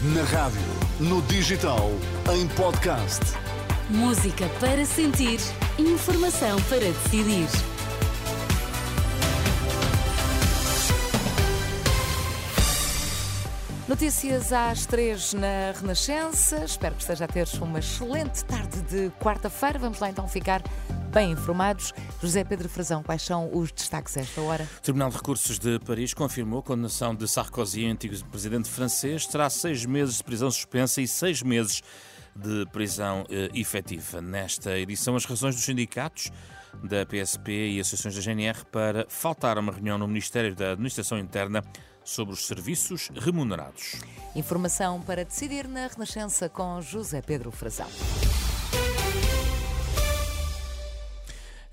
Na rádio, no digital, em podcast. Música para sentir, informação para decidir. Notícias às três na Renascença. Espero que esteja a ter uma excelente tarde de quarta-feira. Vamos lá então ficar bem informados. José Pedro Frazão, quais são os destaques a esta hora? O Tribunal de Recursos de Paris confirmou a condenação de Sarkozy, antigo presidente francês, terá seis meses de prisão suspensa e seis meses de prisão eh, efetiva. Nesta edição, as razões dos sindicatos da PSP e associações da GNR para faltar a uma reunião no Ministério da Administração Interna sobre os serviços remunerados. Informação para decidir na Renascença com José Pedro Frazão.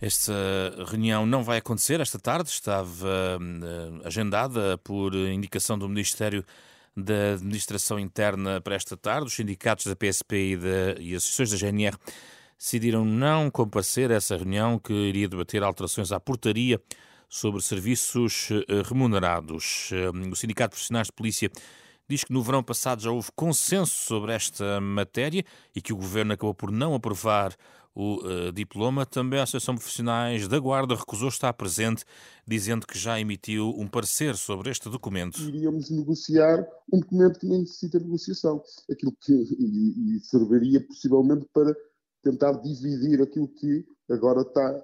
Esta reunião não vai acontecer esta tarde, estava uh, agendada por indicação do Ministério da Administração Interna para esta tarde. Os sindicatos da PSP e, da, e associações da GNR decidiram não comparecer a essa reunião que iria debater alterações à portaria sobre serviços eh, remunerados. Eh, o Sindicato de Profissionais de Polícia diz que no verão passado já houve consenso sobre esta matéria e que o governo acabou por não aprovar o uh, diploma. Também a Associação Profissionais da Guarda recusou estar presente, dizendo que já emitiu um parecer sobre este documento. Iríamos negociar um documento que nem necessita negociação, aquilo que e, e serviria possivelmente para tentar dividir aquilo que agora está.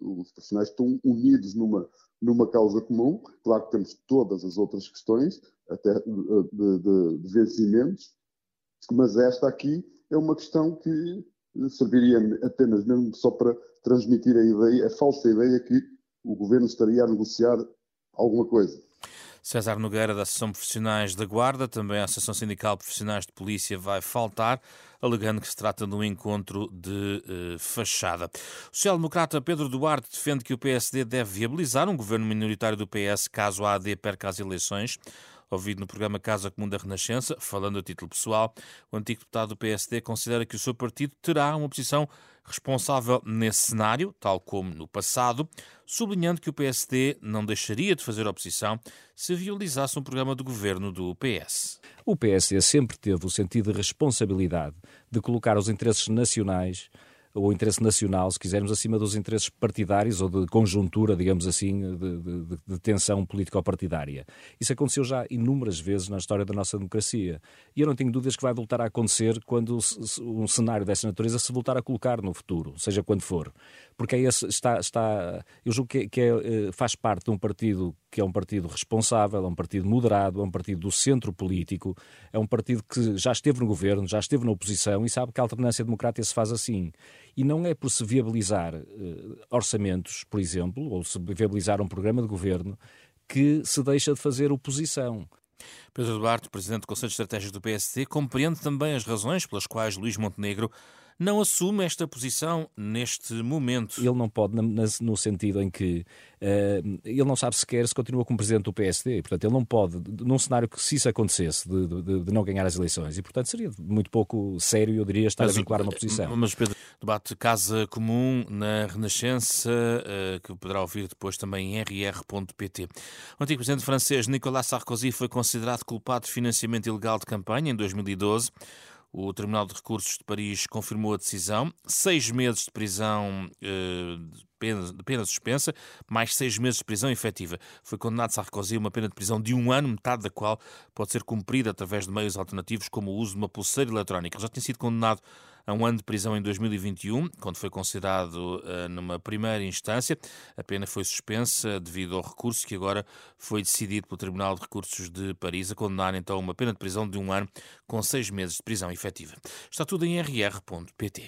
Os profissionais estão unidos numa, numa causa comum. Claro que temos todas as outras questões, até de, de, de vencimentos, mas esta aqui é uma questão que serviria apenas mesmo só para transmitir a ideia, a falsa ideia que o governo estaria a negociar alguma coisa. César Nogueira, da Associação Profissionais da Guarda, também a Associação Sindical Profissionais de Polícia vai faltar, alegando que se trata de um encontro de uh, fachada. O social-democrata Pedro Duarte defende que o PSD deve viabilizar um governo minoritário do PS caso a AD perca as eleições. Ouvido no programa Casa Comum da Renascença, falando a título pessoal, o antigo deputado do PSD considera que o seu partido terá uma posição responsável nesse cenário, tal como no passado, sublinhando que o PSD não deixaria de fazer oposição se violizasse um programa de governo do PS. O PSD sempre teve o sentido de responsabilidade de colocar os interesses nacionais o interesse nacional, se quisermos, acima dos interesses partidários ou de conjuntura, digamos assim, de, de, de tensão político-partidária. Isso aconteceu já inúmeras vezes na história da nossa democracia. E eu não tenho dúvidas que vai voltar a acontecer quando um cenário dessa natureza se voltar a colocar no futuro, seja quando for. Porque é esse, está, está, eu julgo que, que é, eh, faz parte de um partido que é um partido responsável, é um partido moderado, é um partido do centro político, é um partido que já esteve no governo, já esteve na oposição e sabe que a alternância democrática se faz assim. E não é por se viabilizar uh, orçamentos, por exemplo, ou se viabilizar um programa de governo, que se deixa de fazer oposição. Pedro Duarte, Presidente do Conselho de Estratégias do PSD, compreende também as razões pelas quais Luís Montenegro não assume esta posição neste momento. Ele não pode, no sentido em que uh, ele não sabe sequer se continua como presidente do PSD, portanto, ele não pode, num cenário que se isso acontecesse, de, de, de não ganhar as eleições, e portanto seria muito pouco sério, eu diria, estar mas, a vincular uma posição. Mas, Pedro, debate Casa Comum na Renascença, uh, que poderá ouvir depois também em rr.pt. O antigo presidente francês Nicolas Sarkozy foi considerado culpado de financiamento ilegal de campanha em 2012. O Tribunal de Recursos de Paris confirmou a decisão. Seis meses de prisão eh, de pena, pena suspensa, mais seis meses de prisão efetiva. Foi condenado Sarkozy a uma pena de prisão de um ano, metade da qual pode ser cumprida através de meios alternativos, como o uso de uma pulseira eletrónica. Ele já tinha sido condenado a um ano de prisão em 2021, quando foi considerado uh, numa primeira instância. A pena foi suspensa devido ao recurso que agora foi decidido pelo Tribunal de Recursos de Paris a condenar então uma pena de prisão de um ano com seis meses de prisão efetiva. Está tudo em rr.pt.